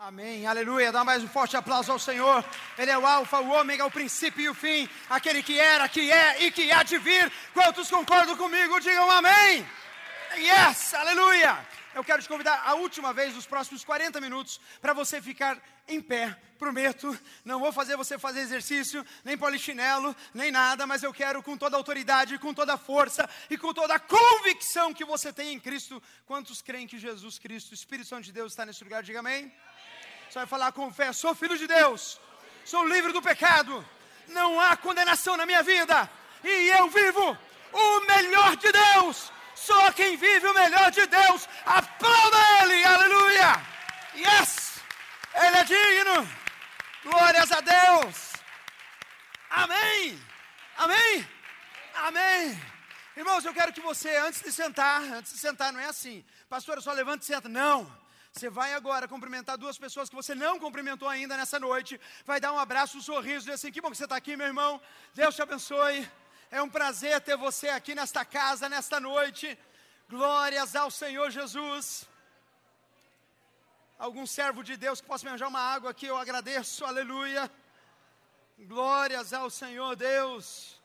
Amém, aleluia. Dá mais um forte aplauso ao Senhor. Ele é o Alfa, o Ômega, o princípio e o fim, aquele que era, que é e que há de vir. Quantos concordam comigo? Digam amém. Yes, aleluia. Eu quero te convidar a última vez, nos próximos 40 minutos, para você ficar em pé. Prometo, não vou fazer você fazer exercício, nem polichinelo, nem nada, mas eu quero com toda autoridade, com toda força e com toda a convicção que você tem em Cristo. Quantos creem que Jesus Cristo, Espírito Santo de Deus, está nesse lugar? Diga amém. Você vai falar com fé: sou filho de Deus, sou livre do pecado, não há condenação na minha vida, e eu vivo o melhor de Deus. Só quem vive o melhor de Deus, aplauda Ele, aleluia! Yes! Ele é digno, glórias a Deus, amém, amém, amém. Irmãos, eu quero que você, antes de sentar, antes de sentar, não é assim, pastor, só levanta e senta, não. Você vai agora cumprimentar duas pessoas que você não cumprimentou ainda nessa noite. Vai dar um abraço, um sorriso, dizer assim: que bom que você está aqui, meu irmão. Deus te abençoe. É um prazer ter você aqui nesta casa, nesta noite. Glórias ao Senhor Jesus. Algum servo de Deus que possa me arranjar uma água aqui, eu agradeço, aleluia. Glórias ao Senhor Deus.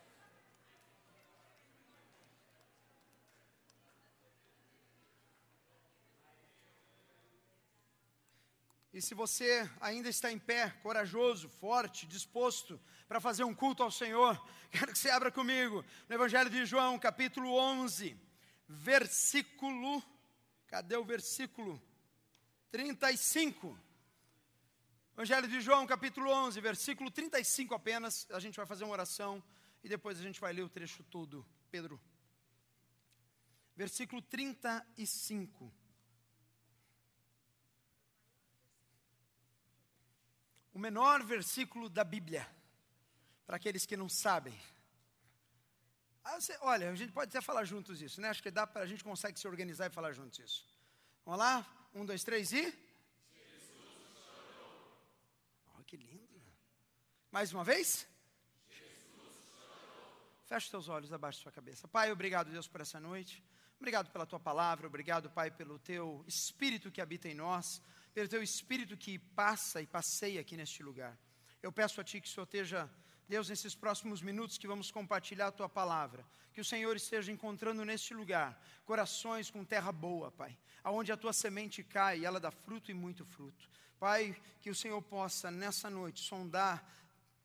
E se você ainda está em pé, corajoso, forte, disposto para fazer um culto ao Senhor, quero que você abra comigo no Evangelho de João, capítulo 11, versículo. Cadê o versículo? 35. Evangelho de João, capítulo 11, versículo 35 apenas. A gente vai fazer uma oração e depois a gente vai ler o trecho todo. Pedro. Versículo 35. O menor versículo da Bíblia, para aqueles que não sabem. Ah, olha, a gente pode até falar juntos isso, né? Acho que dá para a gente consegue se organizar e falar juntos isso. Vamos lá? Um, dois, três e. Jesus chorou. Oh, que lindo. Mais uma vez? Feche seus olhos abaixo da sua cabeça. Pai, obrigado, Deus, por essa noite. Obrigado pela tua palavra. Obrigado, Pai, pelo teu espírito que habita em nós pelo teu Espírito que passa e passeia aqui neste lugar. Eu peço a Ti que o Senhor esteja, Deus, nesses próximos minutos que vamos compartilhar a Tua palavra, que o Senhor esteja encontrando neste lugar corações com terra boa, Pai, aonde a Tua semente cai e ela dá fruto e muito fruto. Pai, que o Senhor possa nessa noite sondar,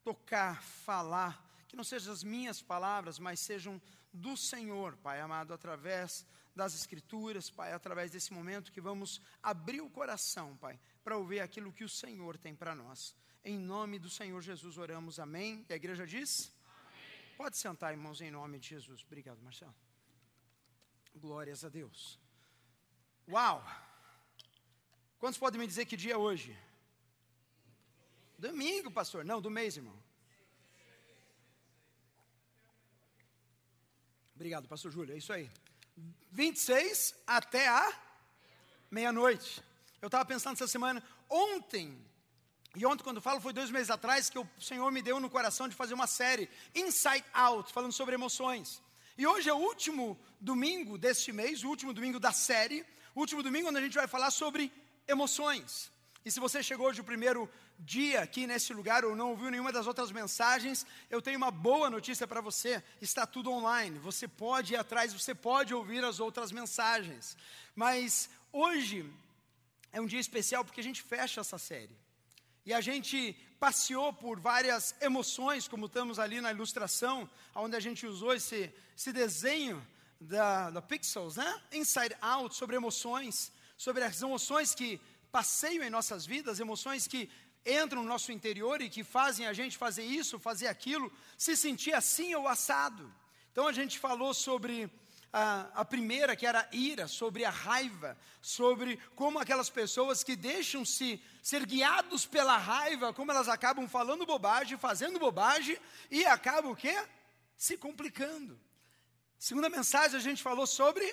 tocar, falar, que não sejam as minhas palavras, mas sejam do Senhor, Pai amado, através das Escrituras, Pai, através desse momento que vamos abrir o coração, Pai, para ouvir aquilo que o Senhor tem para nós. Em nome do Senhor Jesus oramos, amém. E a igreja diz? Amém. Pode sentar, irmãos, em nome de Jesus. Obrigado, Marcelo. Glórias a Deus. Uau! Quantos podem me dizer que dia é hoje? Domingo, pastor. Não, do mês, irmão. Obrigado, pastor Júlio. É isso aí. 26 até a meia-noite. Eu estava pensando essa semana, ontem, e ontem, quando falo, foi dois meses atrás, que o Senhor me deu no coração de fazer uma série, Inside Out, falando sobre emoções. E hoje é o último domingo deste mês, o último domingo da série, o último domingo onde a gente vai falar sobre emoções. E se você chegou hoje o primeiro dia aqui nesse lugar ou não ouviu nenhuma das outras mensagens, eu tenho uma boa notícia para você: está tudo online. Você pode ir atrás, você pode ouvir as outras mensagens. Mas hoje é um dia especial porque a gente fecha essa série. E a gente passeou por várias emoções, como estamos ali na ilustração, onde a gente usou esse, esse desenho da, da Pixels, né? Inside Out, sobre emoções, sobre as emoções que passeiam em nossas vidas, emoções que entram no nosso interior e que fazem a gente fazer isso, fazer aquilo, se sentir assim ou assado. Então a gente falou sobre a, a, primeira, que era a ira, sobre a raiva, sobre como aquelas pessoas que deixam-se ser guiados pela raiva, como elas acabam falando bobagem, fazendo bobagem e acabam o quê? Se complicando. Segunda mensagem a gente falou sobre.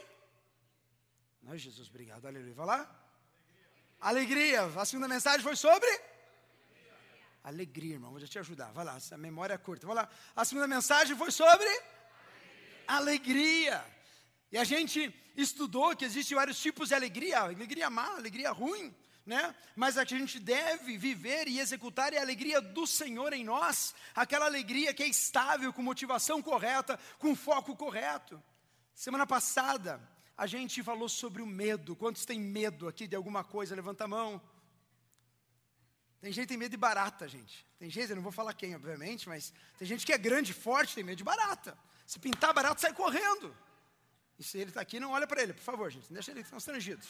Ai, Jesus, obrigado, aleluia. Vai lá. Alegria. A segunda mensagem foi sobre? Alegria, irmão. Vou te ajudar. Vai lá, a memória é curta. Vai lá. A segunda mensagem foi sobre? Alegria. alegria. E a gente estudou que existem vários tipos de alegria. Alegria má, alegria ruim. né? Mas a gente deve viver e executar é a alegria do Senhor em nós, aquela alegria que é estável, com motivação correta, com foco correto. Semana passada, a gente falou sobre o medo. Quantos têm medo aqui de alguma coisa? Levanta a mão. Tem gente que tem medo de barata, gente. Tem gente, eu não vou falar quem, obviamente, mas tem gente que é grande, forte, tem medo de barata. Se pintar barata, sai correndo. E se ele está aqui, não olha para ele, por favor, gente. Deixa ele constrangido.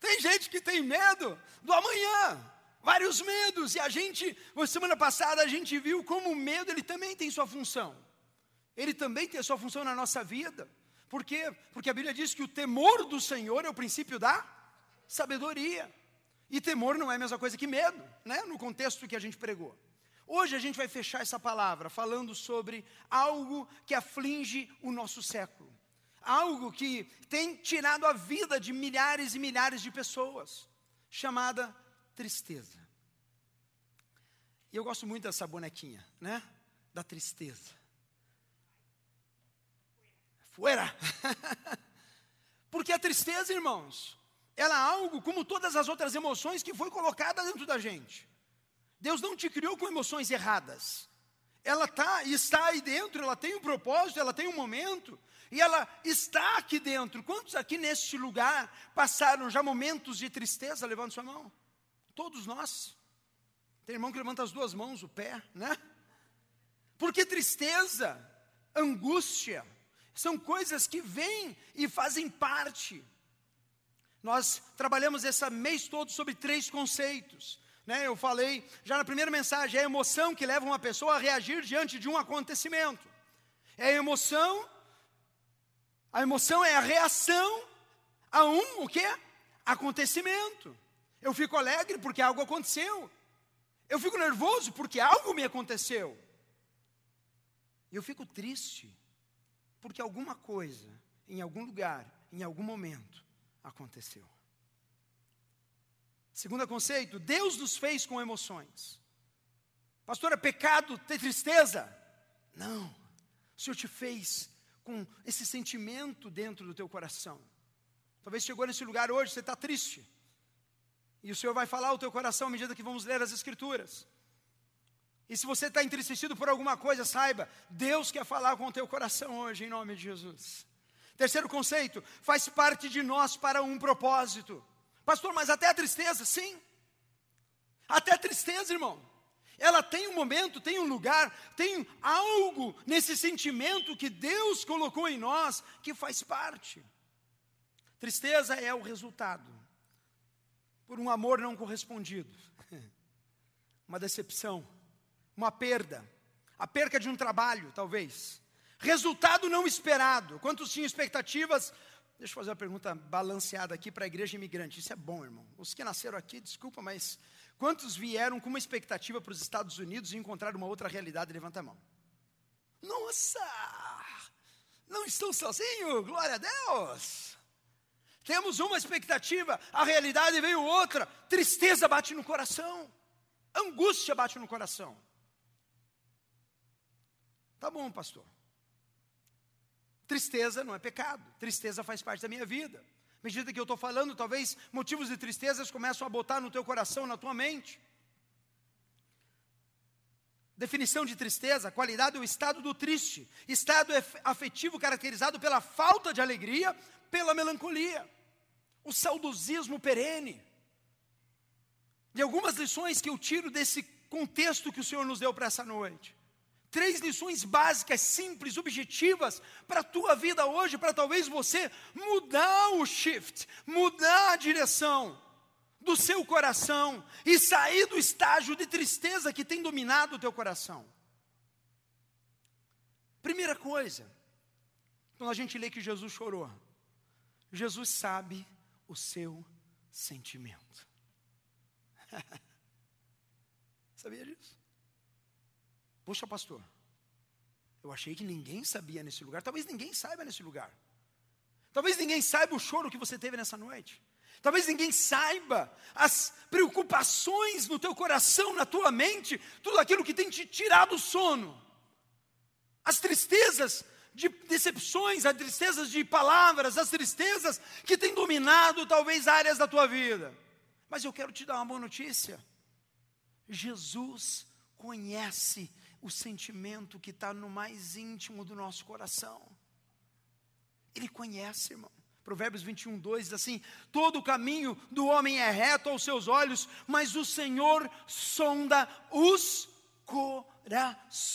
Tem gente que tem medo do amanhã, vários medos, e a gente, semana passada a gente viu como o medo ele também tem sua função. Ele também tem sua função na nossa vida. Por quê? Porque a Bíblia diz que o temor do Senhor é o princípio da sabedoria. E temor não é a mesma coisa que medo, né? No contexto que a gente pregou. Hoje a gente vai fechar essa palavra falando sobre algo que aflige o nosso século algo que tem tirado a vida de milhares e milhares de pessoas, chamada tristeza. E eu gosto muito dessa bonequinha, né? Da tristeza. Fuera! Porque a tristeza, irmãos, ela é algo como todas as outras emoções que foi colocada dentro da gente. Deus não te criou com emoções erradas. Ela tá, está aí dentro, ela tem um propósito, ela tem um momento, e ela está aqui dentro. Quantos aqui neste lugar passaram já momentos de tristeza? Levante sua mão. Todos nós. Tem irmão que levanta as duas mãos, o pé, né? Porque tristeza, angústia, são coisas que vêm e fazem parte. Nós trabalhamos esse mês todo sobre três conceitos. Né? Eu falei já na primeira mensagem, é a emoção que leva uma pessoa a reagir diante de um acontecimento. É a emoção a emoção é a reação a um o quê? Acontecimento. Eu fico alegre porque algo aconteceu. Eu fico nervoso porque algo me aconteceu. Eu fico triste porque alguma coisa, em algum lugar, em algum momento, aconteceu. Segundo conceito, Deus nos fez com emoções. Pastor, é pecado ter tristeza? Não. O Senhor te fez com esse sentimento dentro do teu coração. Talvez chegou nesse lugar hoje, você está triste. E o Senhor vai falar ao teu coração à medida que vamos ler as Escrituras. E se você está entristecido por alguma coisa, saiba, Deus quer falar com o teu coração hoje, em nome de Jesus. Terceiro conceito, faz parte de nós para um propósito. Pastor, mas até a tristeza, sim. Até a tristeza, irmão ela tem um momento, tem um lugar, tem algo nesse sentimento que Deus colocou em nós que faz parte. Tristeza é o resultado por um amor não correspondido, uma decepção, uma perda, a perca de um trabalho, talvez. Resultado não esperado. Quantos tinham expectativas? Deixa eu fazer uma pergunta balanceada aqui para a igreja imigrante. Isso é bom, irmão. Os que nasceram aqui, desculpa, mas Quantos vieram com uma expectativa para os Estados Unidos e encontraram uma outra realidade? Levanta a mão. Nossa! Não estou sozinho, glória a Deus! Temos uma expectativa, a realidade veio outra, tristeza bate no coração, angústia bate no coração. Tá bom, pastor. Tristeza não é pecado, tristeza faz parte da minha vida medida que eu estou falando, talvez motivos de tristezas começam a botar no teu coração, na tua mente. Definição de tristeza, qualidade é o estado do triste, estado afetivo caracterizado pela falta de alegria, pela melancolia, o saudosismo perene. De algumas lições que eu tiro desse contexto que o Senhor nos deu para essa noite. Três lições básicas, simples, objetivas para a tua vida hoje, para talvez você mudar o shift, mudar a direção do seu coração e sair do estágio de tristeza que tem dominado o teu coração. Primeira coisa, quando a gente lê que Jesus chorou, Jesus sabe o seu sentimento. Sabia disso? Poxa, pastor, eu achei que ninguém sabia nesse lugar. Talvez ninguém saiba nesse lugar. Talvez ninguém saiba o choro que você teve nessa noite. Talvez ninguém saiba as preocupações no teu coração, na tua mente, tudo aquilo que tem te tirado o sono. As tristezas de decepções, as tristezas de palavras, as tristezas que têm dominado talvez áreas da tua vida. Mas eu quero te dar uma boa notícia. Jesus conhece o sentimento que está no mais íntimo do nosso coração. Ele conhece, irmão. Provérbios 21, 2 diz assim: Todo o caminho do homem é reto aos seus olhos, mas o Senhor sonda os corações.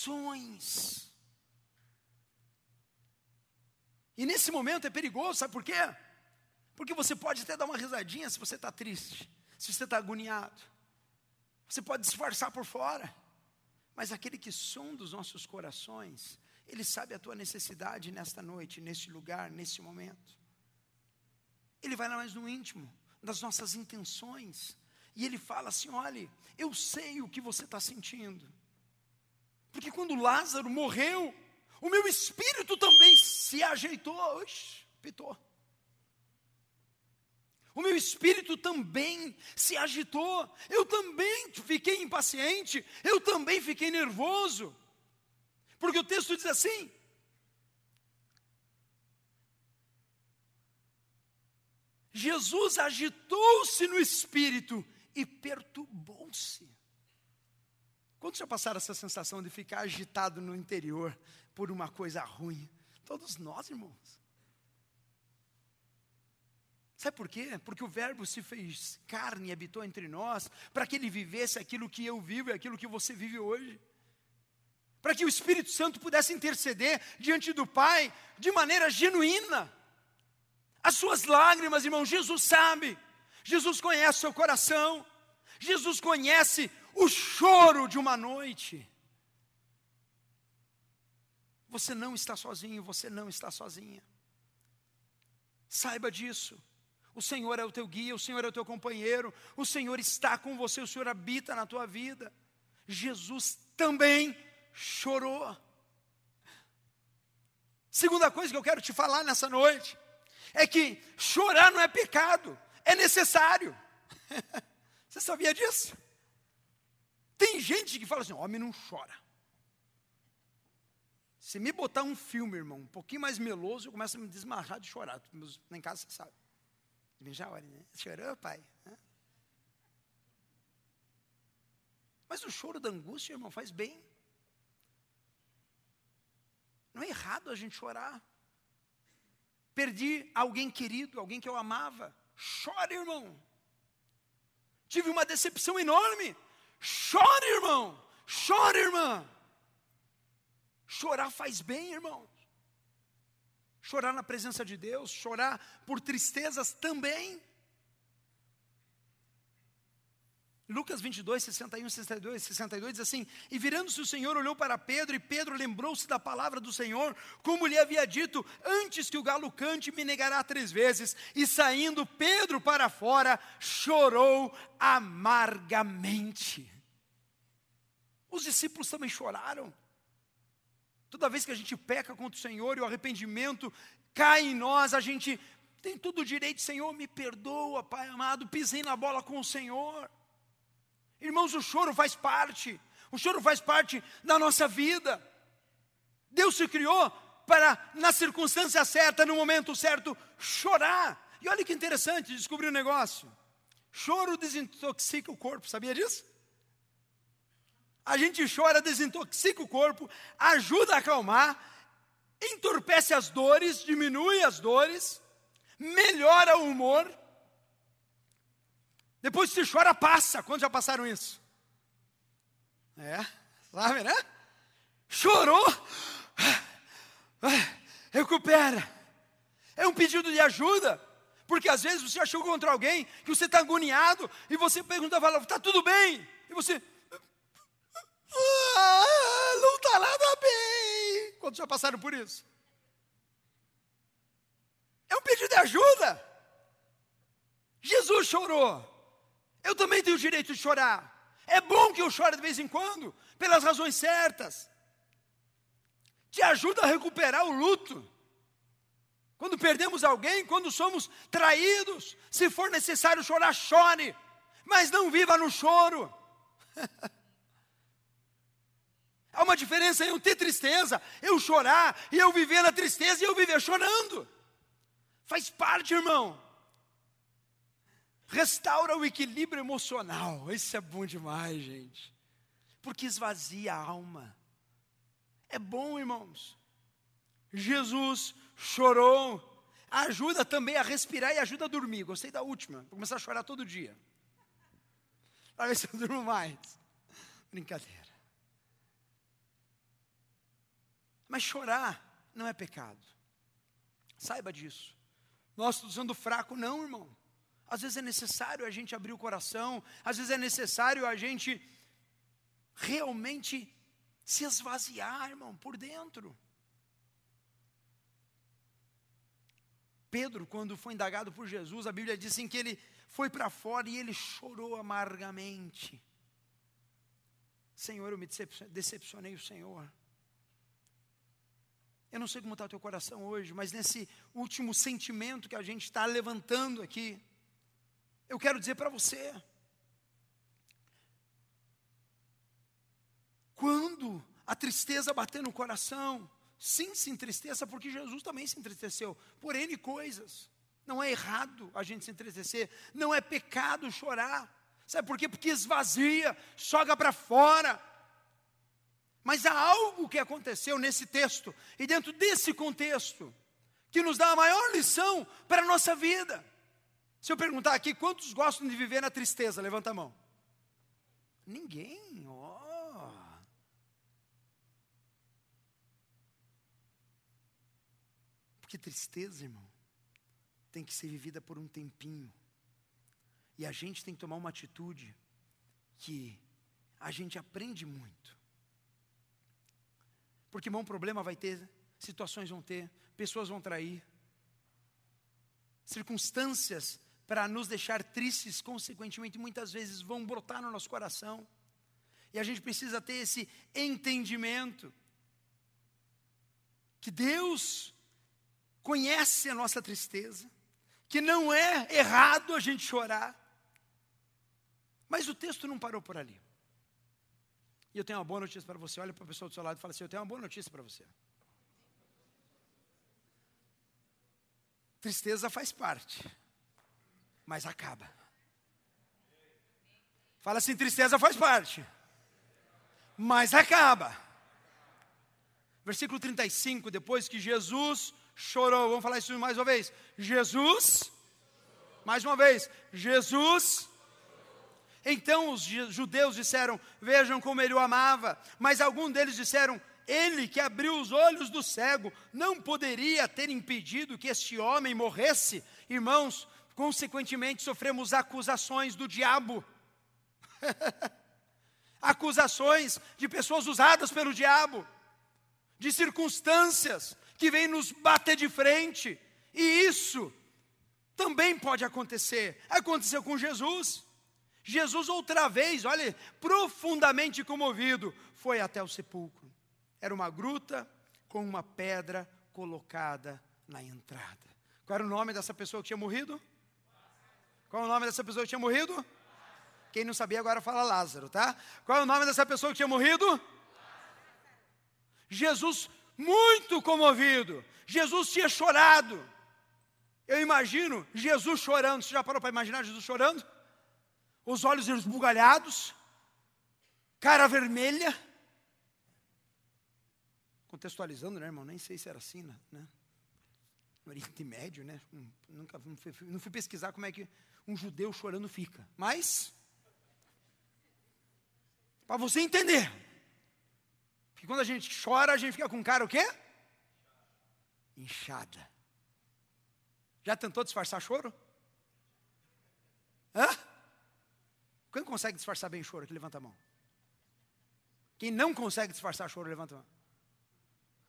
E nesse momento é perigoso, sabe por quê? Porque você pode até dar uma risadinha se você está triste, se você está agoniado. Você pode disfarçar por fora, mas aquele que sonda os nossos corações, ele sabe a tua necessidade nesta noite, neste lugar, nesse momento. Ele vai lá mais no íntimo, das nossas intenções, e ele fala assim: olhe, eu sei o que você está sentindo, porque quando Lázaro morreu, o meu espírito também se ajeitou, oxe, pitou. O meu espírito também se agitou, eu também fiquei impaciente, eu também fiquei nervoso. Porque o texto diz assim: Jesus agitou-se no espírito e perturbou-se. Quantos já passaram essa sensação de ficar agitado no interior por uma coisa ruim? Todos nós, irmãos. Sabe por quê? Porque o Verbo se fez carne e habitou entre nós, para que ele vivesse aquilo que eu vivo e aquilo que você vive hoje. Para que o Espírito Santo pudesse interceder diante do Pai de maneira genuína. As suas lágrimas, irmão, Jesus sabe, Jesus conhece o seu coração, Jesus conhece o choro de uma noite. Você não está sozinho, você não está sozinha. Saiba disso. O Senhor é o teu guia, o Senhor é o teu companheiro, o Senhor está com você, o Senhor habita na tua vida. Jesus também chorou. Segunda coisa que eu quero te falar nessa noite é que chorar não é pecado, é necessário. Você sabia disso? Tem gente que fala assim: homem não chora. Se me botar um filme, irmão, um pouquinho mais meloso, eu começo a me desmarrar de chorar. Lá em casa você sabe. Já olha, né? Chorou, pai? Mas o choro da angústia, irmão, faz bem. Não é errado a gente chorar. Perdi alguém querido, alguém que eu amava. Chore, irmão. Tive uma decepção enorme. Chore, irmão. Chore, irmã. Chorar faz bem, irmão chorar na presença de Deus, chorar por tristezas também. Lucas 22, 61, 62, 62 diz assim: E virando-se o Senhor, olhou para Pedro, e Pedro lembrou-se da palavra do Senhor, como lhe havia dito: Antes que o galo cante, me negará três vezes. E saindo Pedro para fora, chorou amargamente. Os discípulos também choraram. Toda vez que a gente peca contra o Senhor e o arrependimento cai em nós, a gente tem todo o direito, Senhor, me perdoa, Pai amado, pisei na bola com o Senhor. Irmãos, o choro faz parte, o choro faz parte da nossa vida. Deus se criou para, na circunstância certa, no momento certo, chorar. E olha que interessante, descobri um negócio. Choro desintoxica o corpo, sabia disso? A gente chora, desintoxica o corpo, ajuda a acalmar, entorpece as dores, diminui as dores, melhora o humor. Depois se chora, passa. Quantos já passaram isso? É, sabe, né? Chorou, recupera. É um pedido de ajuda. Porque às vezes você achou contra alguém que você está agoniado e você pergunta, fala, está tudo bem? E você, ah, não está nada bem. Quantos já passaram por isso? É um pedido de ajuda. Jesus chorou. Eu também tenho o direito de chorar. É bom que eu chore de vez em quando, pelas razões certas. Te ajuda a recuperar o luto. Quando perdemos alguém, quando somos traídos, se for necessário chorar, chore, mas não viva no choro. Há uma diferença em eu ter tristeza, eu chorar, e eu viver na tristeza e eu viver chorando. Faz parte, irmão. restaura o equilíbrio emocional. Isso é bom demais, gente. Porque esvazia a alma. É bom, irmãos. Jesus chorou. Ajuda também a respirar e ajuda a dormir. Gostei da última. Vou começar a chorar todo dia. Para ver se eu durmo mais. Brincadeira. Mas chorar não é pecado. Saiba disso. Nós estamos usando fraco, não, irmão. Às vezes é necessário a gente abrir o coração, às vezes é necessário a gente realmente se esvaziar, irmão, por dentro. Pedro, quando foi indagado por Jesus, a Bíblia diz assim que ele foi para fora e ele chorou amargamente. Senhor, eu me decepcionei o Senhor. Eu não sei como está o teu coração hoje, mas nesse último sentimento que a gente está levantando aqui, eu quero dizer para você: quando a tristeza bater no coração, sim, se entristeça, porque Jesus também se entristeceu por N coisas. Não é errado a gente se entristecer, não é pecado chorar. Sabe por quê? Porque esvazia, joga para fora. Mas há algo que aconteceu nesse texto, e dentro desse contexto, que nos dá a maior lição para a nossa vida. Se eu perguntar aqui, quantos gostam de viver na tristeza? Levanta a mão. Ninguém, ó. Oh. Porque tristeza, irmão, tem que ser vivida por um tempinho. E a gente tem que tomar uma atitude que a gente aprende muito. Porque, bom, problema vai ter, situações vão ter, pessoas vão trair, circunstâncias para nos deixar tristes, consequentemente, muitas vezes vão brotar no nosso coração. E a gente precisa ter esse entendimento que Deus conhece a nossa tristeza, que não é errado a gente chorar. Mas o texto não parou por ali. E eu tenho uma boa notícia para você. Olha para a pessoa do seu lado e fala assim: Eu tenho uma boa notícia para você. Tristeza faz parte, mas acaba. Fala assim: tristeza faz parte, mas acaba. Versículo 35, depois que Jesus chorou, vamos falar isso mais uma vez. Jesus, mais uma vez, Jesus então os judeus disseram: Vejam como ele o amava. Mas alguns deles disseram: Ele que abriu os olhos do cego não poderia ter impedido que este homem morresse. Irmãos, consequentemente sofremos acusações do diabo. acusações de pessoas usadas pelo diabo, de circunstâncias que vêm nos bater de frente. E isso também pode acontecer. Aconteceu com Jesus. Jesus, outra vez, olha, profundamente comovido, foi até o sepulcro. Era uma gruta com uma pedra colocada na entrada. Qual era o nome dessa pessoa que tinha morrido? Qual é o nome dessa pessoa que tinha morrido? Quem não sabia agora fala Lázaro, tá? Qual é o nome dessa pessoa que tinha morrido? Jesus muito comovido. Jesus tinha chorado. Eu imagino Jesus chorando. Você já parou para imaginar Jesus chorando? Os olhos esbugalhados, cara vermelha. Contextualizando, né, irmão? Nem sei se era assim, né? né? No Oriente Médio, né? Nunca não fui, não fui pesquisar como é que um judeu chorando fica. Mas, para você entender, que quando a gente chora, a gente fica com cara o quê? Inchada. Já tentou disfarçar choro? Hã? Quem consegue disfarçar bem choro? Que levanta a mão. Quem não consegue disfarçar choro, levanta a mão.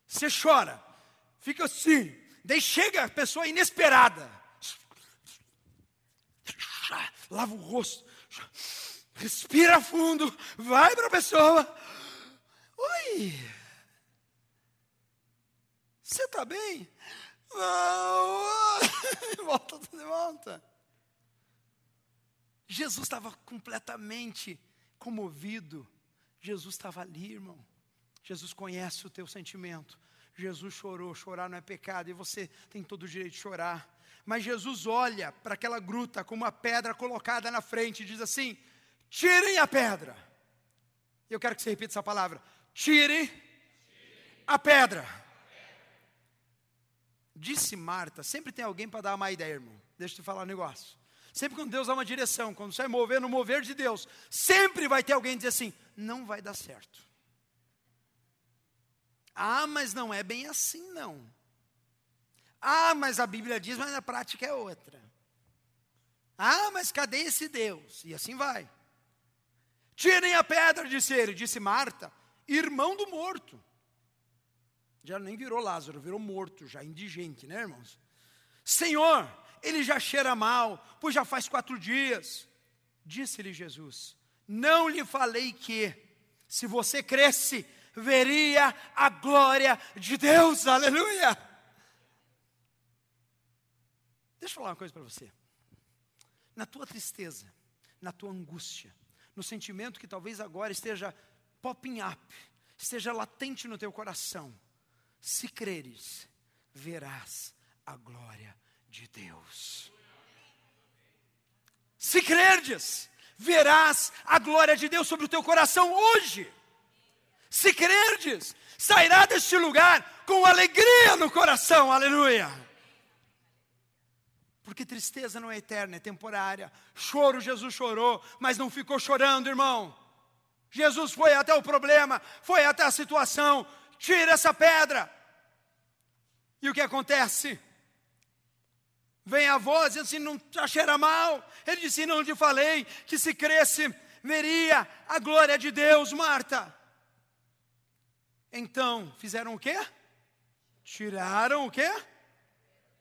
Você chora, fica assim, daí chega a pessoa inesperada. Lava o rosto, respira fundo, vai para a pessoa. Oi, você está bem? Não, volta, volta. Jesus estava completamente comovido. Jesus estava ali, irmão. Jesus conhece o teu sentimento. Jesus chorou, chorar não é pecado, e você tem todo o direito de chorar. mas Jesus olha para aquela gruta com uma pedra colocada na frente e diz assim: tirem a pedra. Eu quero que você repita essa palavra: tire a pedra. Disse Marta, sempre tem alguém para dar uma ideia, irmão. Deixa eu te falar um negócio. Sempre quando Deus dá uma direção, quando vai mover no mover de Deus, sempre vai ter alguém dizer assim: não vai dar certo. Ah, mas não é bem assim, não. Ah, mas a Bíblia diz, mas a prática é outra. Ah, mas cadê esse Deus? E assim vai. Tirem a pedra, disse ele, disse Marta, irmão do morto. Já nem virou Lázaro, virou morto, já indigente, né, irmãos? Senhor, ele já cheira mal, pois já faz quatro dias. Disse-lhe Jesus: Não lhe falei que, se você cresce, veria a glória de Deus, aleluia. Deixa eu falar uma coisa para você. Na tua tristeza, na tua angústia, no sentimento que talvez agora esteja popping up, esteja latente no teu coração, se creres, verás a glória de Deus. Se crerdes, verás a glória de Deus sobre o teu coração hoje. Se crerdes, sairá deste lugar com alegria no coração, aleluia. Porque tristeza não é eterna, é temporária. Choro, Jesus chorou, mas não ficou chorando, irmão. Jesus foi até o problema, foi até a situação. Tira essa pedra. E o que acontece? Vem a voz e assim, não cheira mal. Ele disse: Não te falei que se cresce, veria a glória de Deus, Marta. Então, fizeram o quê? Tiraram o quê?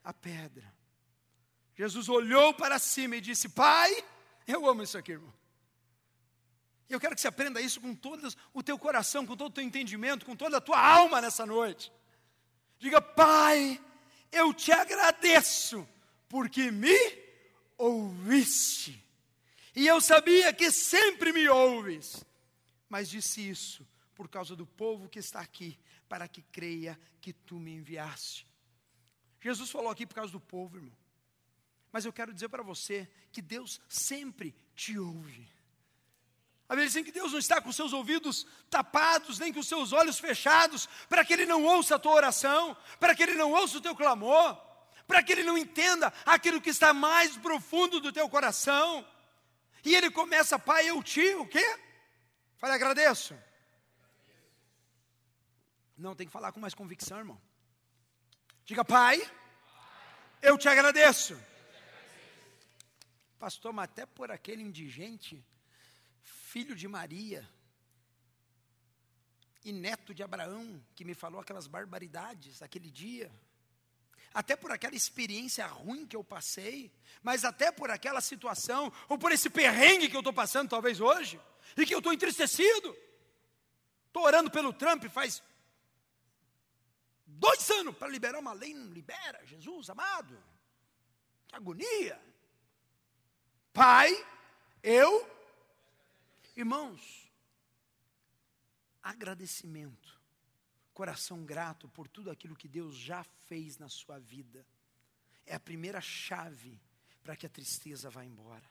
A pedra. Jesus olhou para cima e disse: Pai, eu amo isso aqui, irmão. Eu quero que você aprenda isso com todo o teu coração, com todo o teu entendimento, com toda a tua alma nessa noite. Diga, Pai, eu te agradeço, porque me ouviste. E eu sabia que sempre me ouves, mas disse isso por causa do povo que está aqui, para que creia que tu me enviaste. Jesus falou aqui por causa do povo, irmão. Mas eu quero dizer para você que Deus sempre te ouve. A Bíblia diz que Deus não está com seus ouvidos tapados, nem com seus olhos fechados, para que Ele não ouça a tua oração, para que Ele não ouça o teu clamor, para que Ele não entenda aquilo que está mais profundo do teu coração. E Ele começa, Pai, eu te, o quê? Fale, agradeço. Não, tem que falar com mais convicção, irmão. Diga, Pai, eu te agradeço. Pastor, mas até por aquele indigente, filho de Maria e neto de Abraão, que me falou aquelas barbaridades aquele dia, até por aquela experiência ruim que eu passei, mas até por aquela situação, ou por esse perrengue que eu estou passando talvez hoje, e que eu estou entristecido. Estou orando pelo Trump faz dois anos para liberar uma lei, não libera, Jesus amado. Que agonia. Pai, eu, irmãos, agradecimento, coração grato por tudo aquilo que Deus já fez na sua vida, é a primeira chave para que a tristeza vá embora.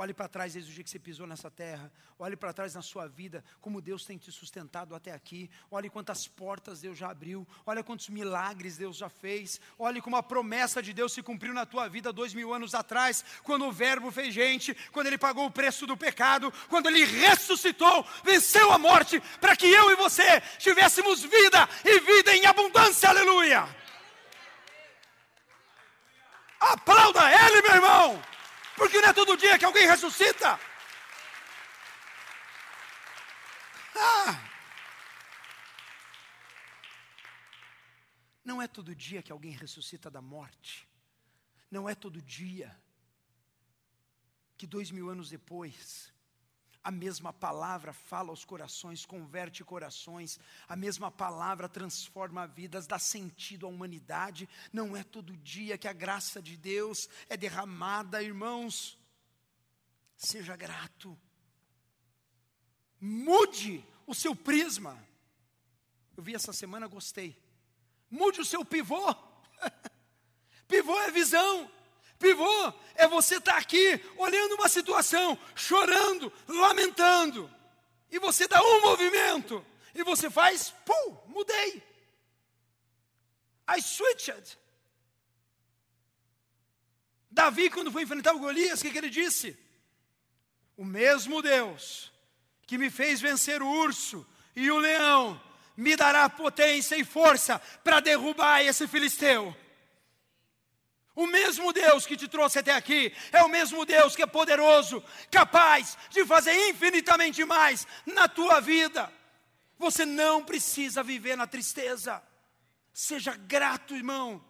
Olhe para trás desde o dia que você pisou nessa terra. Olhe para trás na sua vida, como Deus tem te sustentado até aqui. Olhe quantas portas Deus já abriu. Olhe quantos milagres Deus já fez. Olhe como a promessa de Deus se cumpriu na tua vida dois mil anos atrás, quando o Verbo fez gente, quando Ele pagou o preço do pecado, quando Ele ressuscitou, venceu a morte, para que eu e você tivéssemos vida e vida em abundância. Aleluia! Aplauda Ele, meu irmão! Porque não é todo dia que alguém ressuscita. Ah. Não é todo dia que alguém ressuscita da morte. Não é todo dia que dois mil anos depois a mesma palavra fala aos corações, converte corações. A mesma palavra transforma vidas, dá sentido à humanidade. Não é todo dia que a graça de Deus é derramada, irmãos. Seja grato. Mude o seu prisma. Eu vi essa semana, gostei. Mude o seu pivô. Pivô é visão. Pivô é você estar tá aqui olhando uma situação, chorando, lamentando, e você dá um movimento e você faz, pum, mudei. I switched. Davi, quando foi enfrentar o Golias, o que, que ele disse? O mesmo Deus que me fez vencer o urso e o leão, me dará potência e força para derrubar esse filisteu. O mesmo Deus que te trouxe até aqui é o mesmo Deus que é poderoso, capaz de fazer infinitamente mais na tua vida. Você não precisa viver na tristeza. Seja grato, irmão.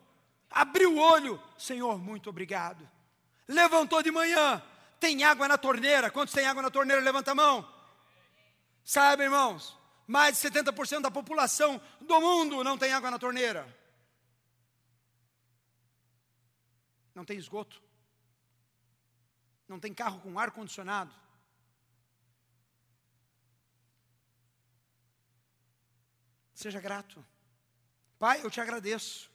Abriu o olho, Senhor, muito obrigado. Levantou de manhã, tem água na torneira. Quantos tem água na torneira? Levanta a mão. Sabe, irmãos, mais de 70% da população do mundo não tem água na torneira. Não tem esgoto, não tem carro com ar condicionado. Seja grato. Pai, eu te agradeço.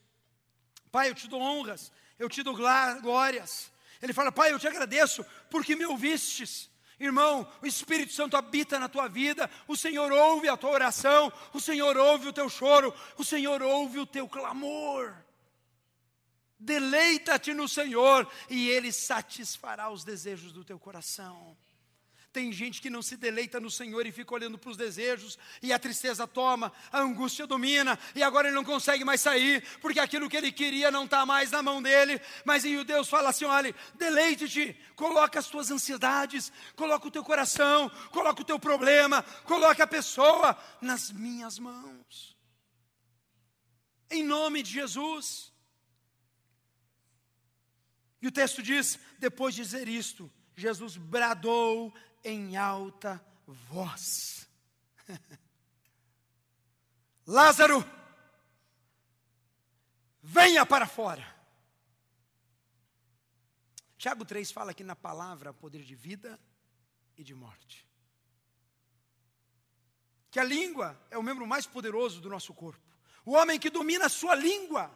Pai, eu te dou honras, eu te dou glórias. Ele fala, Pai, eu te agradeço porque me ouvistes. Irmão, o Espírito Santo habita na tua vida, o Senhor ouve a tua oração, o Senhor ouve o teu choro, o Senhor ouve o teu clamor. Deleita-te no Senhor e Ele satisfará os desejos do teu coração. Tem gente que não se deleita no Senhor e fica olhando para os desejos, e a tristeza toma, a angústia domina, e agora ele não consegue mais sair, porque aquilo que ele queria não está mais na mão dele. Mas aí o Deus fala assim: olha, deleite-te, coloca as tuas ansiedades, coloca o teu coração, coloca o teu problema, coloca a pessoa nas minhas mãos. Em nome de Jesus. E o texto diz: depois de dizer isto, Jesus bradou em alta voz: Lázaro, venha para fora. Tiago 3 fala que na palavra poder de vida e de morte. Que a língua é o membro mais poderoso do nosso corpo. O homem que domina a sua língua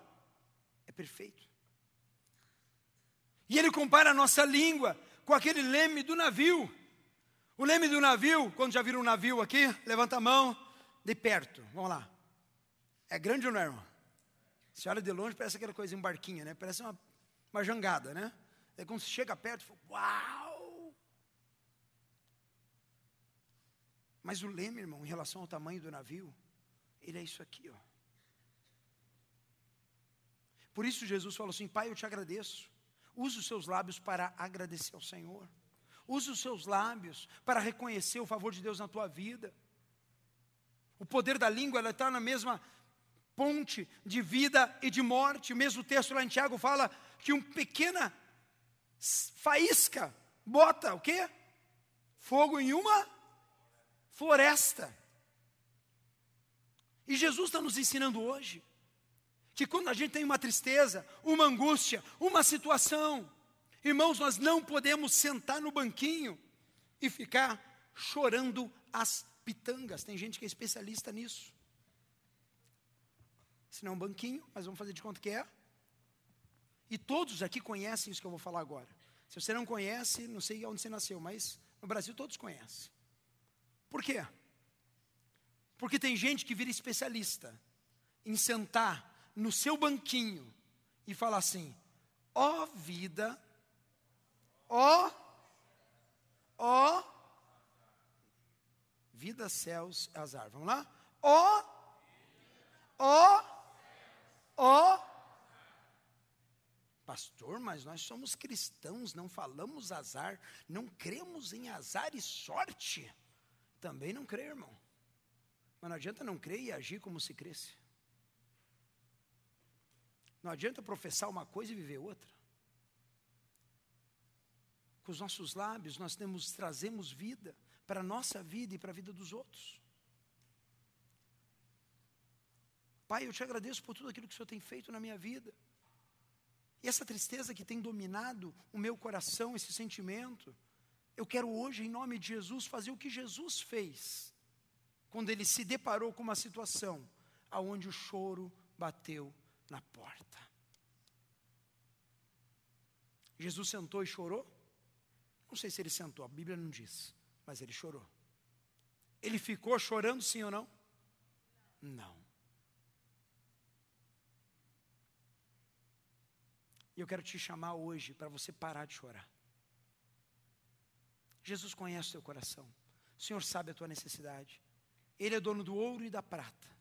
é perfeito. E ele compara a nossa língua com aquele leme do navio. O leme do navio, quando já viram um navio aqui, levanta a mão, de perto, vamos lá. É grande ou não é, irmão? Se olha de longe, parece aquela coisa, um barquinho, né? Parece uma, uma jangada, né? Aí quando você chega perto, fala, uau! Mas o leme, irmão, em relação ao tamanho do navio, ele é isso aqui, ó. Por isso Jesus falou assim: Pai, eu te agradeço Use os seus lábios para agradecer ao Senhor. Use os seus lábios para reconhecer o favor de Deus na tua vida. O poder da língua está na mesma ponte de vida e de morte. O mesmo texto lá em Tiago fala que uma pequena faísca bota o quê? Fogo em uma floresta. E Jesus está nos ensinando hoje que quando a gente tem uma tristeza, uma angústia, uma situação, irmãos, nós não podemos sentar no banquinho e ficar chorando as pitangas. Tem gente que é especialista nisso. Se não é um banquinho, mas vamos fazer de conta que é. E todos aqui conhecem isso que eu vou falar agora. Se você não conhece, não sei onde você nasceu, mas no Brasil todos conhecem. Por quê? Porque tem gente que vira especialista em sentar no seu banquinho e falar assim: ó oh vida, ó, oh, ó, oh, vida, céus, azar. Vamos lá? Ó, ó, ó. Pastor, mas nós somos cristãos, não falamos azar, não cremos em azar e sorte. Também não creio, irmão. Mas não adianta não crer e agir como se cresce. Não adianta professar uma coisa e viver outra. Com os nossos lábios nós temos, trazemos vida para a nossa vida e para a vida dos outros. Pai, eu te agradeço por tudo aquilo que o Senhor tem feito na minha vida. E essa tristeza que tem dominado o meu coração, esse sentimento, eu quero hoje, em nome de Jesus, fazer o que Jesus fez, quando ele se deparou com uma situação aonde o choro bateu na porta. Jesus sentou e chorou? Não sei se ele sentou, a Bíblia não diz, mas ele chorou. Ele ficou chorando, sim ou não? Não. E eu quero te chamar hoje para você parar de chorar. Jesus conhece o teu coração. O Senhor sabe a tua necessidade. Ele é dono do ouro e da prata.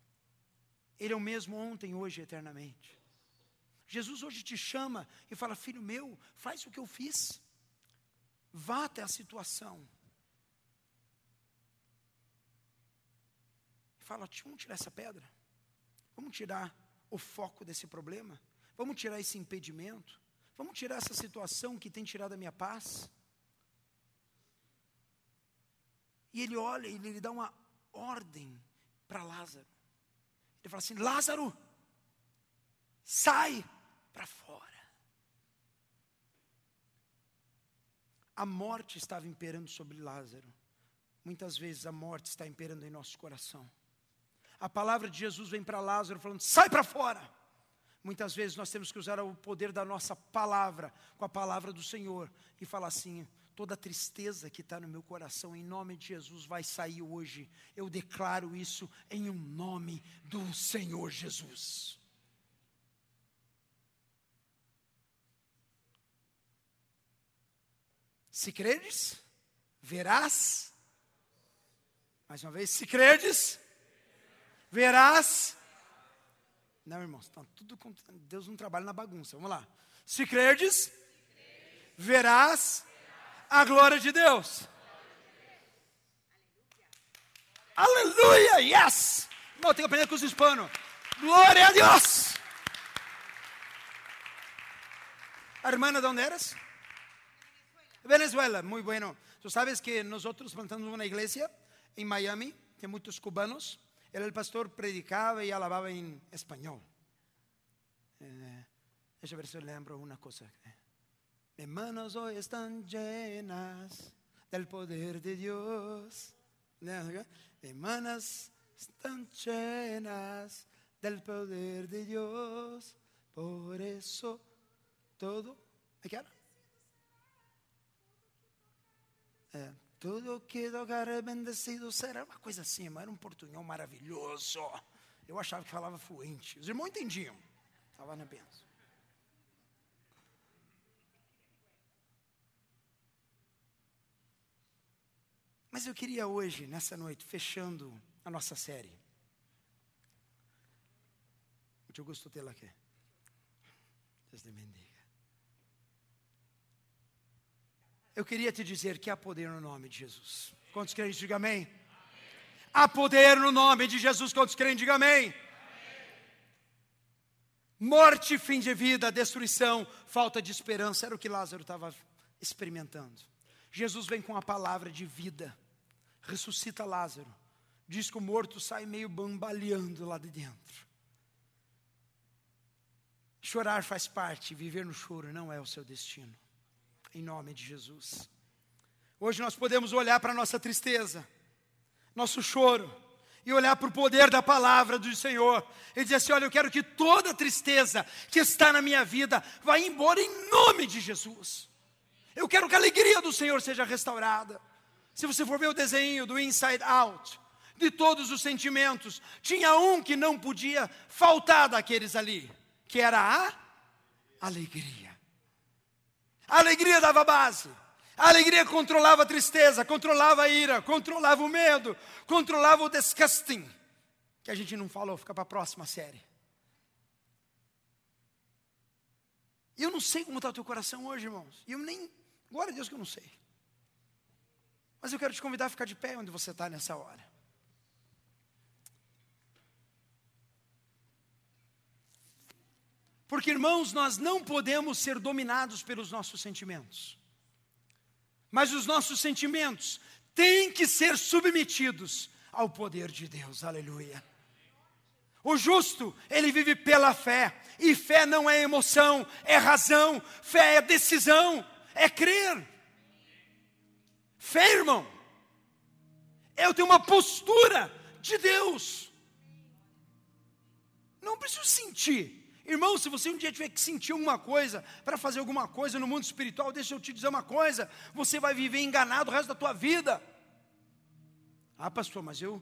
Ele é o mesmo ontem, hoje e eternamente. Jesus hoje te chama e fala: Filho meu, faz o que eu fiz. Vá até a situação. Fala, vamos tirar essa pedra. Vamos tirar o foco desse problema. Vamos tirar esse impedimento. Vamos tirar essa situação que tem tirado a minha paz. E ele olha e ele dá uma ordem para Lázaro. Ele fala assim: Lázaro, sai para fora. A morte estava imperando sobre Lázaro. Muitas vezes a morte está imperando em nosso coração. A palavra de Jesus vem para Lázaro falando: sai para fora. Muitas vezes nós temos que usar o poder da nossa palavra com a palavra do Senhor e falar assim: toda tristeza que está no meu coração, em nome de Jesus, vai sair hoje. Eu declaro isso em um nome do Senhor Jesus. Se credes, verás. Mais uma vez, se credes, verás. Não, irmãos, tá tudo Deus não trabalha na bagunça. Vamos lá. Se credes, verás a glória de Deus. Aleluia, yes! Não, tenho que aprender com os hispanos. Glória a Deus! Hermana, ¿dónde eres? Venezuela, muy bueno. Tú sabes que nosotros plantamos una iglesia en Miami, que muchos cubanos. Él, el pastor, predicaba y alababa en español. Eh, esa versión lembro una cosa. Mis manos hoy están llenas del poder de Dios. Mis manos están llenas del poder de Dios. Por eso todo. ¿Me queda? É, tudo que tocar é bendecido será uma coisa assim, mas era um portunhol maravilhoso. Eu achava que falava fluente. Os irmãos entendiam. Estava na benção. Mas eu queria hoje, nessa noite, fechando a nossa série. Muito gosto tê-la aqui. Deus te bendiga. Eu queria te dizer que há poder no nome de Jesus. Quantos crentes digam amém? amém? Há poder no nome de Jesus. Quantos crentes digam amém? Morte, fim de vida, destruição, falta de esperança, era o que Lázaro estava experimentando. Jesus vem com a palavra de vida, ressuscita Lázaro, diz que o morto sai meio bambaleando lá de dentro. Chorar faz parte, viver no choro não é o seu destino em nome de Jesus. Hoje nós podemos olhar para a nossa tristeza, nosso choro, e olhar para o poder da palavra do Senhor e dizer assim: olha, eu quero que toda tristeza que está na minha vida vá embora em nome de Jesus. Eu quero que a alegria do Senhor seja restaurada. Se você for ver o desenho do Inside Out, de todos os sentimentos, tinha um que não podia faltar daqueles ali, que era a alegria. A alegria dava base. A alegria controlava a tristeza, controlava a ira, controlava o medo, controlava o disgusting. Que a gente não falou, fica para a próxima série. Eu não sei como está o teu coração hoje, irmãos. E eu nem, glória a Deus que eu não sei. Mas eu quero te convidar a ficar de pé onde você está nessa hora. Porque, irmãos, nós não podemos ser dominados pelos nossos sentimentos. Mas os nossos sentimentos têm que ser submetidos ao poder de Deus. Aleluia. O justo, ele vive pela fé, e fé não é emoção, é razão, fé é decisão, é crer. Fé, irmão, eu tenho uma postura de Deus. Não preciso sentir, Irmão, se você um dia tiver que sentir alguma coisa para fazer alguma coisa no mundo espiritual, deixa eu te dizer uma coisa: você vai viver enganado o resto da tua vida. Ah, pastor, mas eu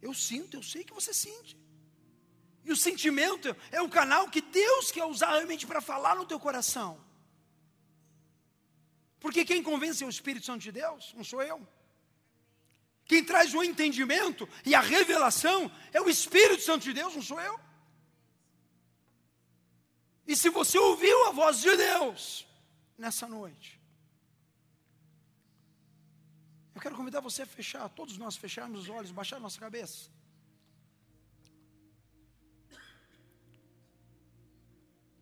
eu sinto, eu sei que você sente. E o sentimento é o canal que Deus quer usar realmente para falar no teu coração. Porque quem convence é o Espírito Santo de Deus, não sou eu. Quem traz o entendimento e a revelação é o Espírito Santo de Deus, não sou eu. E se você ouviu a voz de Deus nessa noite, eu quero convidar você a fechar, todos nós fecharmos os olhos, baixar nossa cabeça.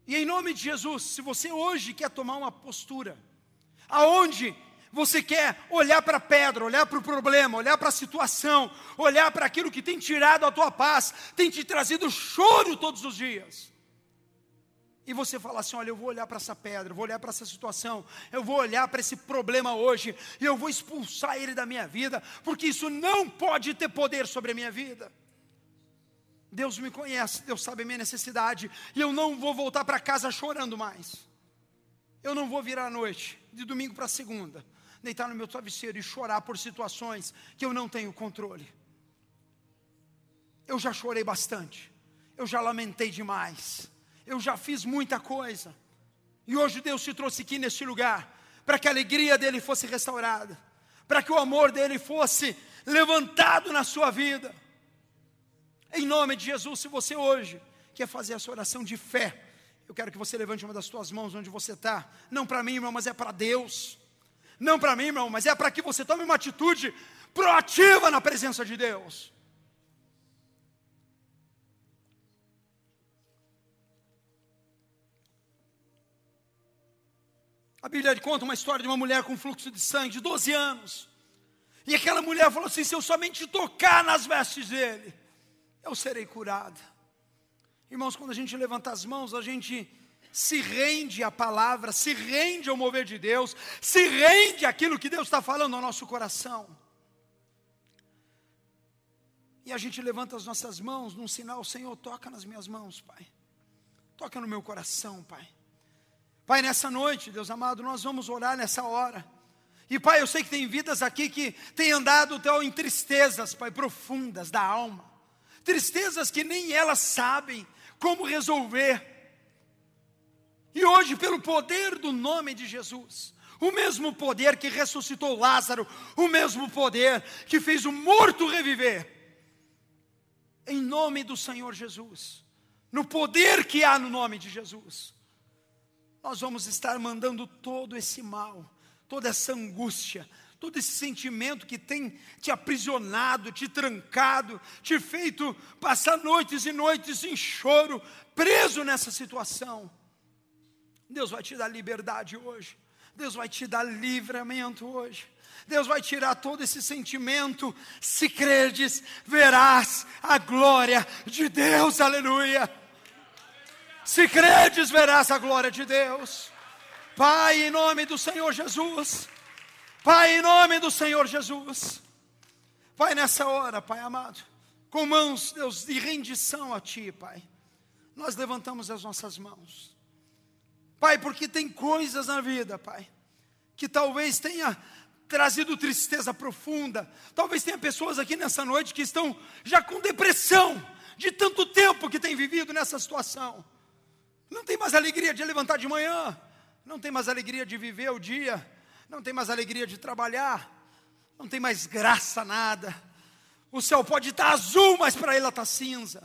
E em nome de Jesus, se você hoje quer tomar uma postura, aonde você quer olhar para a pedra, olhar para o problema, olhar para a situação, olhar para aquilo que tem tirado a tua paz, tem te trazido choro todos os dias e você fala assim: olha, eu vou olhar para essa pedra, eu vou olhar para essa situação, eu vou olhar para esse problema hoje, e eu vou expulsar ele da minha vida, porque isso não pode ter poder sobre a minha vida. Deus me conhece, Deus sabe a minha necessidade, e eu não vou voltar para casa chorando mais. Eu não vou virar à noite, de domingo para segunda, deitar no meu travesseiro e chorar por situações que eu não tenho controle. Eu já chorei bastante, eu já lamentei demais eu já fiz muita coisa. E hoje Deus te trouxe aqui neste lugar para que a alegria dele fosse restaurada, para que o amor dele fosse levantado na sua vida. Em nome de Jesus, se você hoje quer fazer essa oração de fé, eu quero que você levante uma das suas mãos onde você está. Não para mim, irmão, mas é para Deus. Não para mim, irmão, mas é para que você tome uma atitude proativa na presença de Deus. A Bíblia conta uma história de uma mulher com fluxo de sangue de 12 anos. E aquela mulher falou assim: se eu somente tocar nas vestes dele, eu serei curada. Irmãos, quando a gente levanta as mãos, a gente se rende à palavra, se rende ao mover de Deus, se rende àquilo que Deus está falando ao nosso coração. E a gente levanta as nossas mãos num sinal, Senhor, toca nas minhas mãos, Pai. Toca no meu coração, Pai. Pai, nessa noite, Deus amado, nós vamos orar nessa hora. E Pai, eu sei que tem vidas aqui que têm andado tão em tristezas, Pai, profundas da alma. Tristezas que nem elas sabem como resolver. E hoje, pelo poder do nome de Jesus, o mesmo poder que ressuscitou Lázaro, o mesmo poder que fez o morto reviver, em nome do Senhor Jesus, no poder que há no nome de Jesus, nós vamos estar mandando todo esse mal, toda essa angústia, todo esse sentimento que tem te aprisionado, te trancado, te feito passar noites e noites em choro, preso nessa situação. Deus vai te dar liberdade hoje. Deus vai te dar livramento hoje. Deus vai tirar todo esse sentimento. Se credes, verás a glória de Deus. Aleluia. Se credes, verás a glória de Deus. Pai, em nome do Senhor Jesus. Pai, em nome do Senhor Jesus. Pai, nessa hora, Pai amado, com mãos, Deus, de rendição a Ti, Pai, nós levantamos as nossas mãos. Pai, porque tem coisas na vida, Pai, que talvez tenha trazido tristeza profunda. Talvez tenha pessoas aqui nessa noite que estão já com depressão, de tanto tempo que tem vivido nessa situação. Não tem mais alegria de levantar de manhã, não tem mais alegria de viver o dia, não tem mais alegria de trabalhar, não tem mais graça nada. O céu pode estar azul, mas para ele está cinza.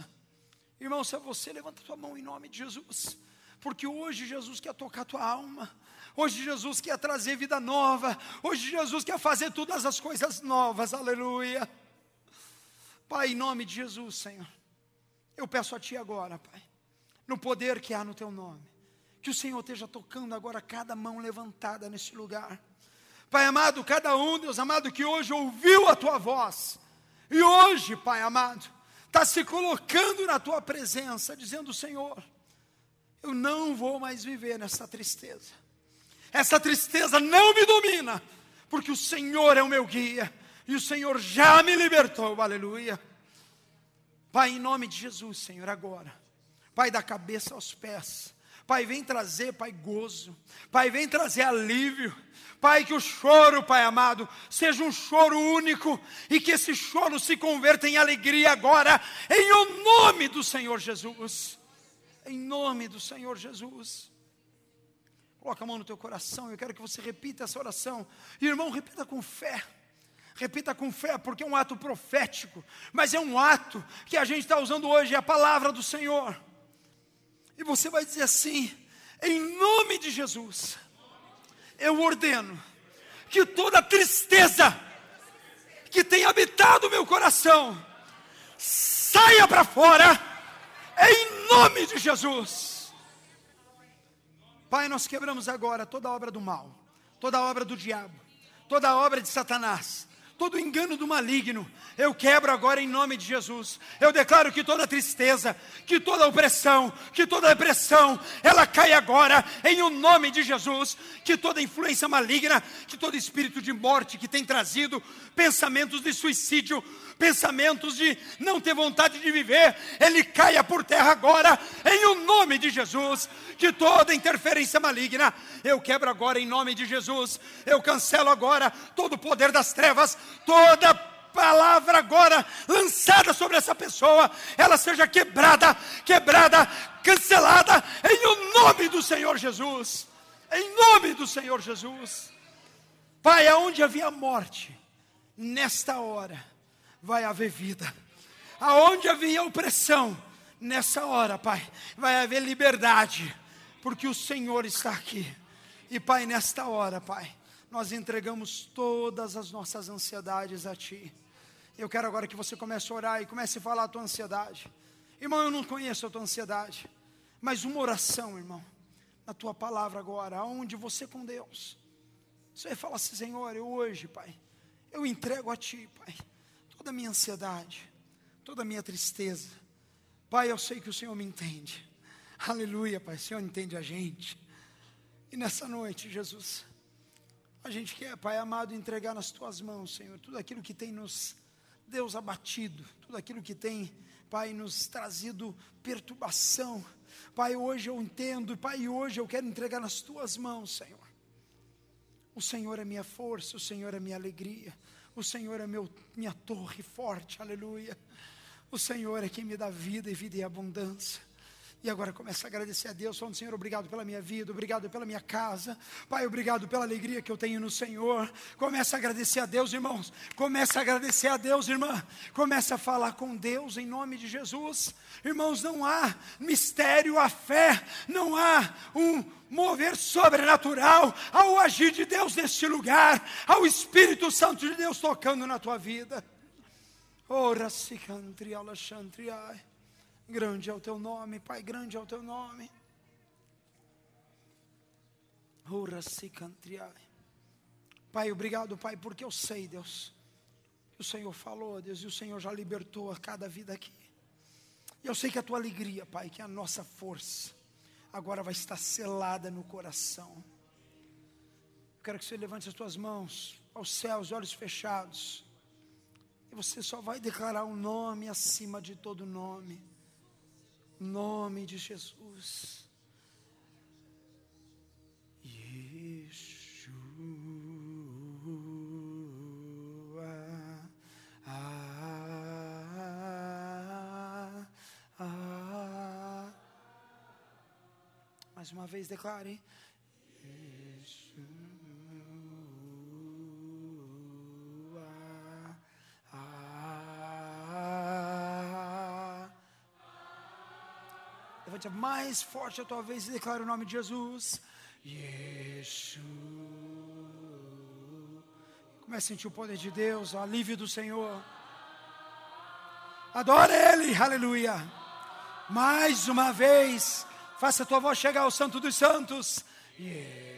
Irmão, se é você, levanta sua mão em nome de Jesus, porque hoje Jesus quer tocar a tua alma. Hoje Jesus quer trazer vida nova. Hoje Jesus quer fazer todas as coisas novas. Aleluia. Pai, em nome de Jesus, Senhor. Eu peço a Ti agora, Pai no poder que há no teu nome. Que o Senhor esteja tocando agora cada mão levantada neste lugar. Pai amado, cada um, Deus amado, que hoje ouviu a tua voz, e hoje, Pai amado, está se colocando na tua presença, dizendo: Senhor, eu não vou mais viver nessa tristeza. Essa tristeza não me domina, porque o Senhor é o meu guia, e o Senhor já me libertou, aleluia. Pai, em nome de Jesus, Senhor, agora Pai, da cabeça aos pés. Pai, vem trazer, Pai, gozo. Pai, vem trazer alívio. Pai, que o choro, Pai amado, seja um choro único e que esse choro se converta em alegria agora, em o nome do Senhor Jesus. Em nome do Senhor Jesus. Coloca a mão no teu coração, eu quero que você repita essa oração. Irmão, repita com fé. Repita com fé, porque é um ato profético, mas é um ato que a gente está usando hoje, é a palavra do Senhor. E você vai dizer assim: em nome de Jesus, eu ordeno que toda tristeza que tem habitado meu coração saia para fora, em nome de Jesus. Pai, nós quebramos agora toda obra do mal, toda obra do diabo, toda obra de Satanás, todo engano do maligno, eu quebro agora em nome de Jesus. Eu declaro que toda tristeza, que toda opressão, que toda depressão, ela cai agora em o nome de Jesus. Que toda influência maligna, que todo espírito de morte que tem trazido pensamentos de suicídio, pensamentos de não ter vontade de viver, ele caia por terra agora, em o nome de Jesus. Que toda interferência maligna, eu quebro agora em nome de Jesus. Eu cancelo agora todo o poder das trevas, toda palavra agora lançada sobre essa pessoa, ela seja quebrada, quebrada, cancelada, em o nome do Senhor Jesus. Em nome do Senhor Jesus. Pai, aonde havia morte, nesta hora, vai haver vida. Aonde havia opressão, nessa hora, Pai, vai haver liberdade, porque o Senhor está aqui. E Pai, nesta hora, Pai, nós entregamos todas as nossas ansiedades a Ti. Eu quero agora que você comece a orar e comece a falar a tua ansiedade. Irmão, eu não conheço a tua ansiedade, mas uma oração, irmão, na tua palavra agora, aonde você com Deus. Você vai falar assim, Senhor, eu hoje, Pai, eu entrego a Ti, Pai toda a minha ansiedade, toda a minha tristeza. Pai, eu sei que o Senhor me entende. Aleluia, Pai, o Senhor entende a gente. E nessa noite, Jesus, a gente quer, Pai amado, entregar nas tuas mãos, Senhor, tudo aquilo que tem nos, Deus, abatido, tudo aquilo que tem, Pai, nos trazido perturbação. Pai, hoje eu entendo, Pai, hoje eu quero entregar nas tuas mãos, Senhor. O Senhor é minha força, o Senhor é minha alegria. O Senhor é meu, minha torre forte, aleluia. O Senhor é quem me dá vida e vida e abundância. E agora começa a agradecer a Deus, falando, Senhor, obrigado pela minha vida, obrigado pela minha casa. Pai, obrigado pela alegria que eu tenho no Senhor. Começa a agradecer a Deus, irmãos. Começa a agradecer a Deus, irmã. Começa a falar com Deus em nome de Jesus. Irmãos, não há mistério à fé, não há um mover sobrenatural ao agir de Deus neste lugar, ao Espírito Santo de Deus tocando na tua vida. Ora, se cantriala chantriai. Grande é o teu nome, Pai, grande é o teu nome. Pai, obrigado, Pai, porque eu sei, Deus, que o Senhor falou, Deus, e o Senhor já libertou a cada vida aqui. E eu sei que a tua alegria, Pai, que a nossa força, agora vai estar selada no coração. Eu quero que você levante as tuas mãos aos céus, olhos fechados. E você só vai declarar um nome acima de todo nome nome de Jesus. Yeshua. Ah, ah. Mais uma vez declare. Mais forte a tua vez e declare o nome de Jesus. Yeshua. Comece a sentir o poder de Deus, o alívio do Senhor. Adore Ele, aleluia. Mais uma vez, faça a tua voz chegar ao Santo dos Santos. Yeshua.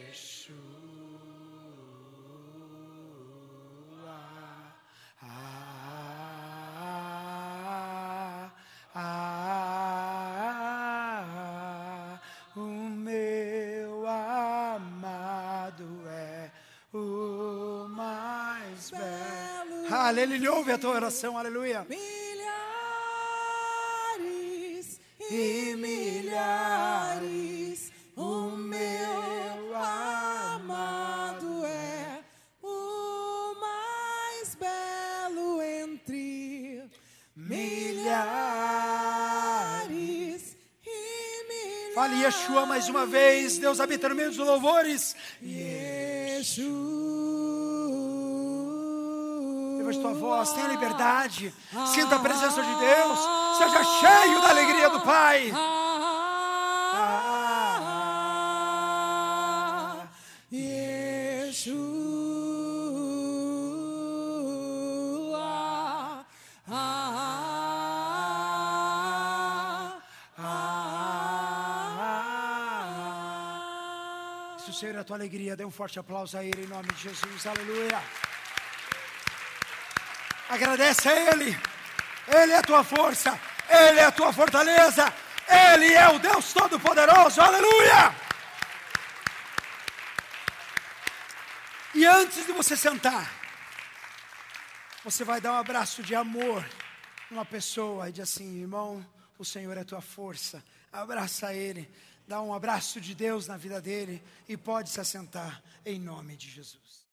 Ele ouve a tua oração, aleluia. Milhares e milhares. O meu amado é o mais belo entre milhares e milhares. Fale Yeshua mais uma vez. Deus habita no meio dos louvores. Yeshua. Levante tua voz, tenha liberdade. Sinta a presença de Deus. Seja cheio da alegria do Pai. Ah, Yeshua. Ah, ah, Se o Senhor é a tua alegria, dê um forte aplauso a Ele em nome de Jesus. Aleluia. Agradece a Ele. Ele é a tua força. Ele é a tua fortaleza. Ele é o Deus Todo-Poderoso. Aleluia. E antes de você sentar, você vai dar um abraço de amor numa pessoa e diz assim: irmão, o Senhor é a tua força. Abraça Ele. Dá um abraço de Deus na vida dele e pode se assentar em nome de Jesus.